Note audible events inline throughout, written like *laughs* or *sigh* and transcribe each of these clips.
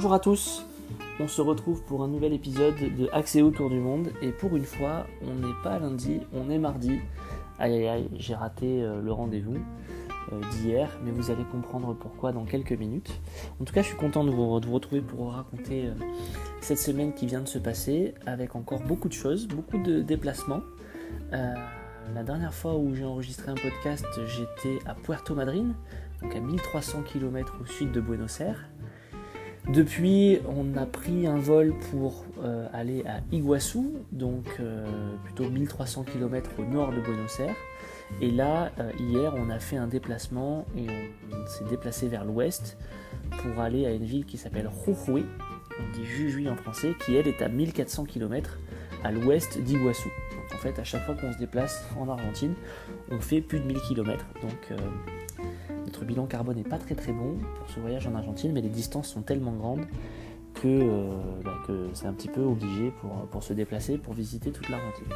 Bonjour à tous, on se retrouve pour un nouvel épisode de Accès autour du monde et pour une fois on n'est pas lundi, on est mardi. Aïe aïe aïe, j'ai raté euh, le rendez-vous euh, d'hier, mais vous allez comprendre pourquoi dans quelques minutes. En tout cas je suis content de vous, retrouver pour vous raconter euh, cette semaine qui vient de se passer avec encore beaucoup de choses, beaucoup de déplacements. la dernière fois où j'ai enregistré un podcast j'étais à Puerto Madryn, donc à 1300 km au sud de Buenos Aires. Depuis, on a pris un vol pour euh, aller à Iguazu, donc euh, plutôt 1300 km au nord de Buenos Aires. Et là, euh, hier, on a fait un déplacement et on, s'est déplacé vers l'ouest pour aller à une ville qui s'appelle Jujuy, on dit Jujuy en français, qui elle est à 1400 km à l'ouest d'Iguazu. En fait, à chaque fois qu'on se déplace en Argentine, on fait plus de 1000 km. Donc, notre bilan carbone n'est pas très très bon pour ce voyage en Argentine, mais les distances sont tellement grandes que, euh, bah, c'est un petit peu obligé pour, se déplacer, pour visiter toute l'Argentine.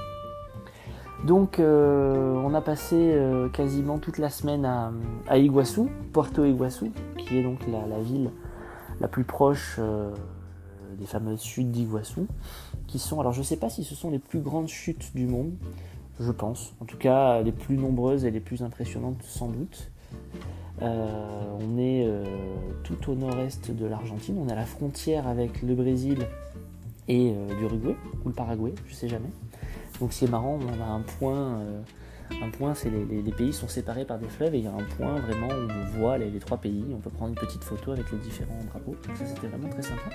Donc euh, on a passé euh, quasiment toute la semaine à, à, Iguazu, Puerto qui est donc la, ville la plus proche des fameuses chutes d'Iguazu, qui sont, alors je ne sais pas si ce sont les plus grandes chutes du monde, je pense, en tout cas les plus nombreuses et les plus impressionnantes sans doute. Euh, on est euh, tout au nord-est de l'Argentine, on à la frontière avec le Brésil et euh, l'Uruguay, ou le Paraguay, je sais jamais. Donc c'est marrant, on a un point, un point c'est les, pays sont séparés par des fleuves et il y a un point vraiment où on voit les, trois pays, on peut prendre une petite photo avec les différents drapeaux, donc ça c'était vraiment très sympa.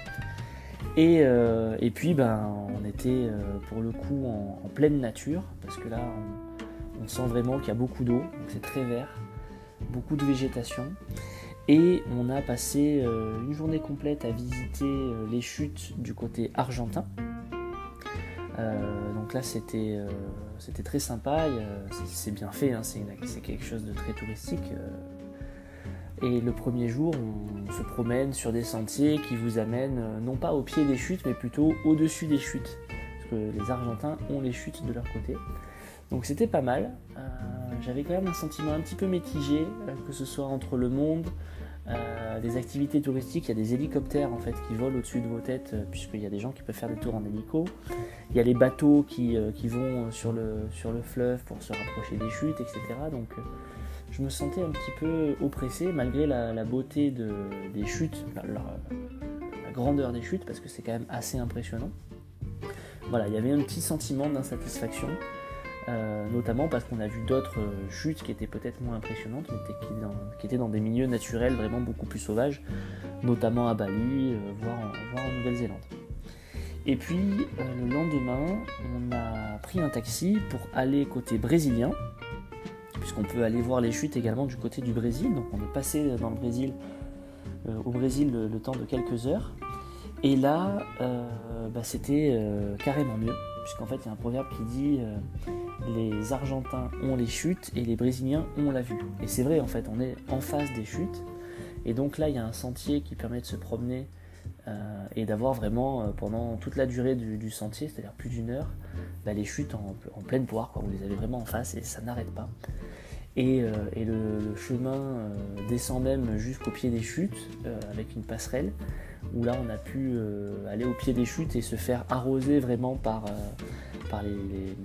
Et, puis ben, on était pour le coup en, pleine nature, parce que là on sent vraiment qu'il y a beaucoup d'eau, donc c'est très vert beaucoup de végétation. Et on a passé euh, une journée complète à visiter euh, les chutes du côté argentin. Euh, donc là c'était très sympa, c'est bien fait, hein, c'est quelque chose de très touristique. Et le premier jour, on se promène sur des sentiers qui vous amènent non pas au pied des chutes, mais plutôt au-dessus des chutes. Parce que les Argentins ont les chutes de leur côté. Donc c'était pas mal j'avais quand même un sentiment un petit peu mitigé, euh, que ce soit entre le monde, euh, des activités touristiques, il y a des hélicoptères en fait qui volent au-dessus de vos têtes, euh, puisqu'il y a des gens qui peuvent faire des tours en hélico. Il y a les bateaux qui, vont sur le, sur le fleuve pour se rapprocher des chutes, etc. Donc je me sentais un petit peu oppressé malgré la, beauté des chutes, la, grandeur des chutes, parce que c'est quand même assez impressionnant. Voilà, il y avait un petit sentiment d'insatisfaction. Euh, notamment parce qu'on a vu d'autres euh, chutes qui étaient peut-être moins impressionnantes, mais qui, étaient dans des milieux naturels vraiment beaucoup plus sauvages, notamment à Bali, euh, voire, en, Nouvelle-Zélande. Et puis le lendemain, on a pris un taxi pour aller côté brésilien, puisqu'on peut aller voir les chutes également du côté du Brésil. Donc on est passé dans le Brésil, au Brésil le, temps de quelques heures. Et là, bah, c'était carrément mieux, puisqu'en fait il y a un proverbe qui dit les Argentins ont les chutes et les Brésiliens ont la vue. Et c'est vrai, en fait, on est en face des chutes. Et donc là, il y a un sentier qui permet de se promener euh, et d'avoir vraiment, euh, pendant toute la durée du, sentier, c'est-à-dire plus d'une heure, bah, les chutes en, pleine poire. Quoi. Vous les avez vraiment en face et ça n'arrête pas. Et, euh, le, chemin descend même jusqu'au pied des chutes avec une passerelle où là on a pu aller au pied des chutes et se faire arroser vraiment par, par les,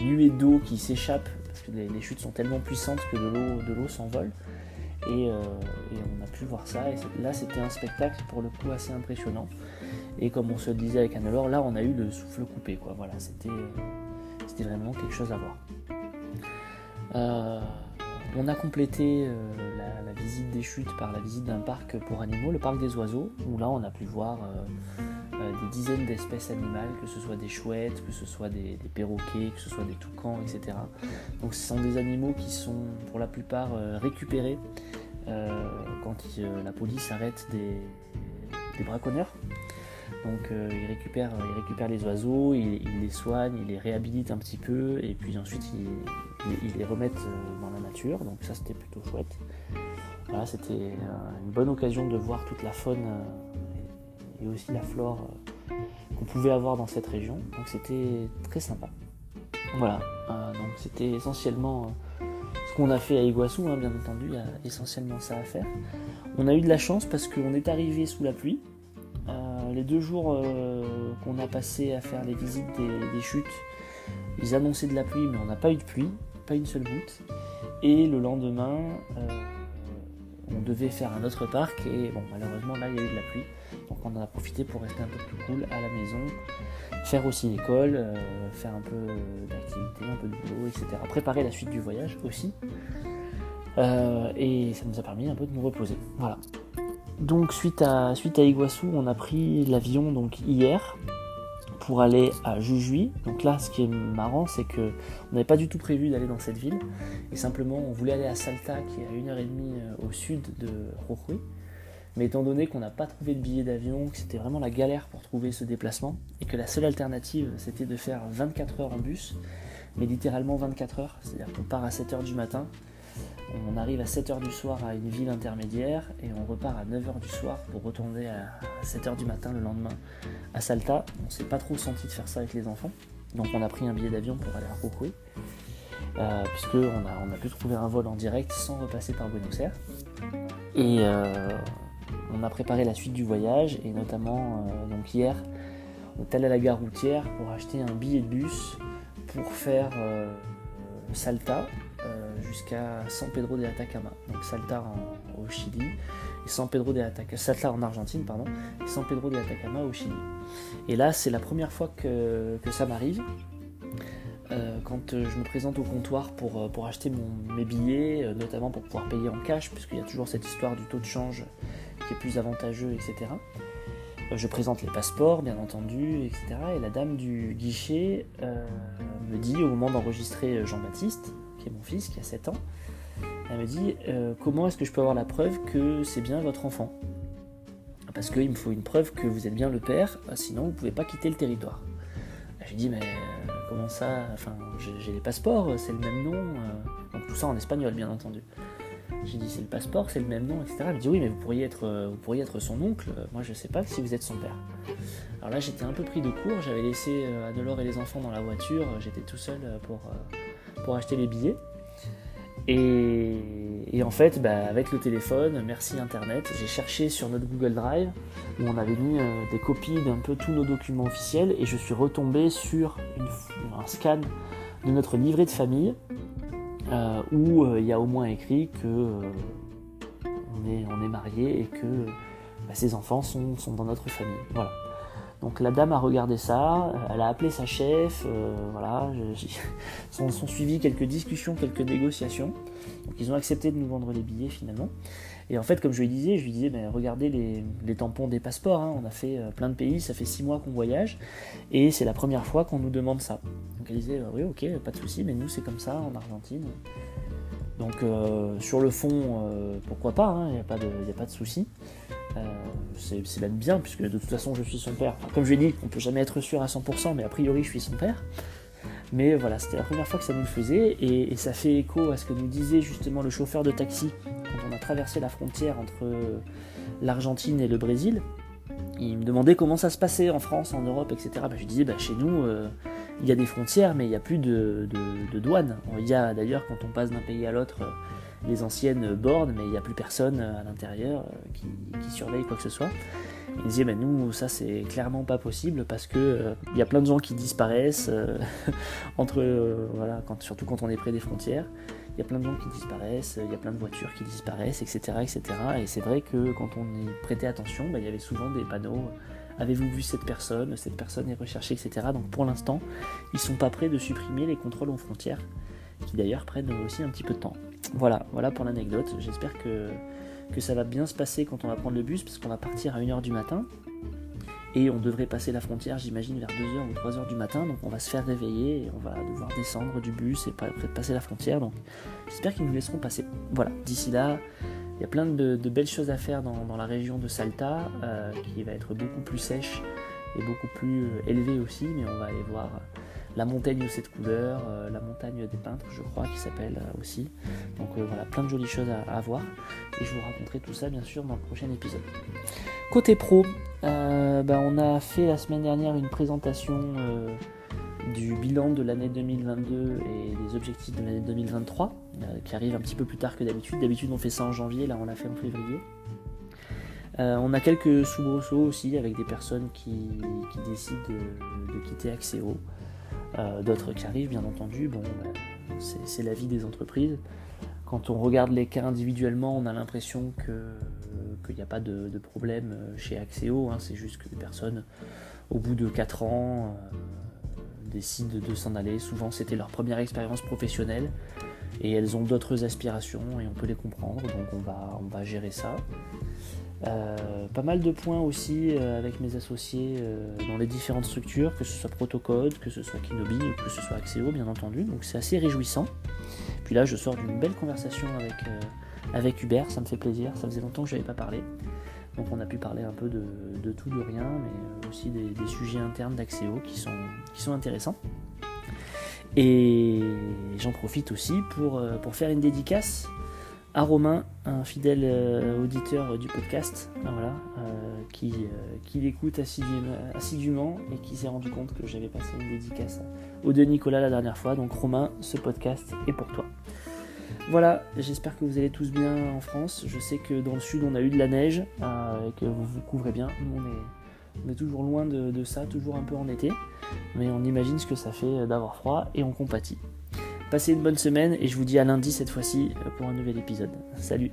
nuées d'eau qui s'échappent parce que les, chutes sont tellement puissantes que de l'eau s'envole. Et, euh, et, on a pu voir ça. Et là, c'était un spectacle pour le coup assez impressionnant. Et comme on se disait avec Anne-Laure, là, on a eu le souffle coupé. Quoi. Voilà, c'était vraiment quelque chose à voir. Euh, on a complété euh, la, visite des chutes par la visite d'un parc pour animaux, le parc des oiseaux, où là, on a pu voir des dizaines d'espèces animales, que ce soit des chouettes, que ce soit des, perroquets, que ce soit des toucans, etc. Donc ce sont des animaux qui sont pour la plupart euh, récupérés euh, quand la police arrête des, braconneurs. Donc ils, récupèrent, les oiseaux, ils, les soignent, ils les réhabilitent un petit peu et puis ensuite ils, les remettent dans la nature. Donc ça c'était plutôt chouette. Voilà, c'était une bonne occasion de voir toute la faune et aussi la flore euh, qu'on pouvait avoir dans cette région. Donc c'était très sympa. Voilà, euh, donc c'était essentiellement euh, ce qu'on a fait à Iguassou, hein, bien entendu, il y a essentiellement ça à faire. On a eu de la chance parce qu'on est arrivé sous la pluie, les deux jours qu'on a passé à faire les visites des, chutes, ils annonçaient de la pluie, mais on n'a pas eu de pluie, pas une seule goutte. Et le lendemain, on devait faire un autre parc et bon malheureusement là il y a eu de la pluie on en a profité pour rester un peu plus cool à la maison faire aussi l'école euh, faire un peu d'activité un peu de boulot etc préparer la suite du voyage aussi. Euh, et ça nous a permis un peu de nous reposer. Voilà. Donc suite à suite à on a pris l'avion donc hier pour aller à Jujuy. Donc là, ce qui est marrant, c'est que on n'avait pas du tout prévu d'aller dans cette ville, et simplement on voulait aller à Salta, qui est à une heure et demie euh, au sud de Jujuy. Mais étant donné qu'on n'a pas trouvé de billet d'avion, que c'était vraiment la galère pour trouver ce déplacement, et que la seule alternative c'était de faire 24 heures en bus, mais littéralement 24 heures, c'est-à-dire qu'on part à 7 heures du matin, on arrive à 7h du soir à une ville intermédiaire et on repart à 9h du soir pour retourner à 7h du matin le lendemain à Salta. On s'est pas trop senti de faire ça avec les enfants. Donc on a pris un billet d'avion pour aller à Rocoué. Euh, puisque on a, pu trouver un vol en direct sans repasser par Buenos Aires. Euh, on a préparé la suite du voyage et notamment euh, donc hier on est allé à la gare routière pour acheter un billet de bus pour faire Salta jusqu'à San Pedro de Atacama, donc Salta au Chili, et San Pedro de Atacama, en Argentine, et San Pedro de Atacama au Chili. Et là, c'est la première fois que, ça m'arrive. Euh, quand je me présente au comptoir pour, euh, pour acheter mes billets, euh, notamment pour pouvoir payer en cash, puisqu'il y a toujours cette histoire du taux de change qui est plus avantageux, etc. Je présente les passeports, bien entendu, etc. Et la dame du guichet me dit, au moment d'enregistrer Jean-Baptiste, qui est mon fils, qui a 7 ans, elle me dit euh, comment est-ce que je peux avoir la preuve que c'est bien votre enfant? Parce qu'il me faut une preuve que vous êtes bien le père, euh, sinon vous ne pouvez pas quitter le territoire. J'ai dit mais euh, comment ça Enfin j'ai les passeports, c'est le même nom. donc tout ça en espagnol bien entendu. J'ai dit c'est le passeport, c'est le même nom, etc. Elle me dit oui mais vous pourriez être, vous pourriez être son oncle. Moi je sais pas si vous êtes son père. Alors là j'étais un peu pris de court, j'avais laissé Adelore et les enfants dans la voiture, j'étais tout seul pour pour acheter les billets. Et, en fait, bah, avec le téléphone, merci Internet, j'ai cherché sur notre Google Drive où on avait mis euh, des copies d'un peu tous nos documents officiels et je suis retombé sur un scan de notre livret de famille euh, où euh, il y a au moins écrit que on, est, marié et que bah, ses enfants sont, sont dans notre famille. Voilà. Donc la dame a regardé ça, elle a appelé sa chef, euh, voilà, *laughs* sont, sont suivies quelques discussions, quelques négociations. Donc ils ont accepté de nous vendre les billets finalement. Et en fait, comme je lui disais, je lui disais, ben, regardez les, tampons des passeports, hein. on a fait euh, plein de pays, ça fait six mois qu'on voyage, et c'est la première fois qu'on nous demande ça. Donc elle disait, oui ok, pas de souci, mais nous c'est comme ça en Argentine. Donc euh, sur le fond, pourquoi pas, il hein, n'y a pas de, y a pas de souci. C'est même bien, puisque de toute façon je suis son père. comme je l'ai dit, on peut jamais être sûr à 100%, mais a priori je suis son père. Mais voilà, c'était la première fois que ça nous le faisait, et, ça fait écho à ce que nous disait justement le chauffeur de taxi quand on a traversé la frontière entre l'Argentine et le Brésil. Il me demandait comment ça se passait en France, en Europe, etc. Bah, je lui disais, bah, chez nous, euh, il y a des frontières, mais il n'y a plus de, de, douane. Il y a d'ailleurs, quand on passe d'un pays à l'autre, les anciennes bornes, mais il n'y a plus personne à l'intérieur euh, qui, surveille quoi que ce soit. Il disait, nous, ça c'est clairement pas possible parce que euh, il y a plein de gens qui disparaissent euh, *laughs* entre, voilà, surtout quand on est près des frontières. Il y a plein de gens qui disparaissent, il y a plein de voitures qui disparaissent, etc. etc. Et c'est vrai que quand on y prêtait attention, ben, il y avait souvent des panneaux Avez-vous vu cette personne Cette personne est recherchée, etc. Donc pour l'instant, ils sont pas prêts de supprimer les contrôles aux frontières, qui d'ailleurs prennent aussi un petit peu de temps. Voilà, voilà pour l'anecdote. J'espère que, que ça va bien se passer quand on va prendre le bus, parce qu'on va partir à 1h du matin. Et on devrait passer la frontière, j'imagine, vers 2h ou 3h du matin. Donc on va se faire réveiller et on va devoir descendre du bus et passer la frontière. Donc j'espère qu'ils nous laisseront passer. Voilà, d'ici là, il y a plein de, belles choses à faire dans, la région de Salta, euh, qui va être beaucoup plus sèche et beaucoup plus euh, élevée aussi. Mais on va aller voir la montagne sept couleurs, euh, la montagne des peintres, je crois, qui s'appelle euh, aussi. Donc euh, voilà, plein de jolies choses à, voir. Et je vous raconterai tout ça, bien sûr, dans le prochain épisode. Côté pro, bah, on a fait la semaine dernière une présentation du bilan de l'année 2022 et des objectifs de l'année 2023, qui arrive un petit peu plus tard que d'habitude. D'habitude, on fait ça en janvier, là, on l'a fait en février. on a quelques soubresauts aussi avec des personnes qui, décident de, quitter Axéo. D'autres qui arrivent, bien entendu. Bon, ben, c'est la vie des entreprises. Quand on regarde les cas individuellement, on a l'impression qu'il n'y a pas de, problème chez Axéo. Hein. c'est juste que les personnes, au bout de 4 ans, décident de s'en aller. Souvent, c'était leur première expérience professionnelle et elles ont d'autres aspirations et on peut les comprendre. Donc, on va, on va gérer ça. Euh, pas mal de points aussi euh, avec mes associés euh, dans les différentes structures, que ce soit Protocode, que ce soit Kinobi ou que ce soit Axéo bien entendu, donc c'est assez réjouissant. Puis là je sors d'une belle conversation avec, avec Hubert, ça me fait plaisir, ça faisait longtemps que je n'avais pas parlé. Donc on a pu parler un peu de, tout, de rien, mais aussi des, sujets internes d'Axéo qui sont, qui sont intéressants. Et j'en profite aussi pour, pour faire une dédicace à Romain, un fidèle euh, auditeur du podcast, voilà, euh, qui, euh, qui l'écoute assidûment et qui s'est rendu compte que j'avais passé une dédicace au de Nicolas la dernière fois. Donc Romain, ce podcast est pour toi. Voilà, j'espère que vous allez tous bien en France. Je sais que dans le sud on a eu de la neige et que vous vous couvrez bien. on est, on est toujours loin de ça, toujours un peu en été. Mais on imagine ce que ça fait d'avoir froid et on compatit. Passez une bonne semaine et je vous dis à lundi cette fois-ci pour un nouvel épisode. Salut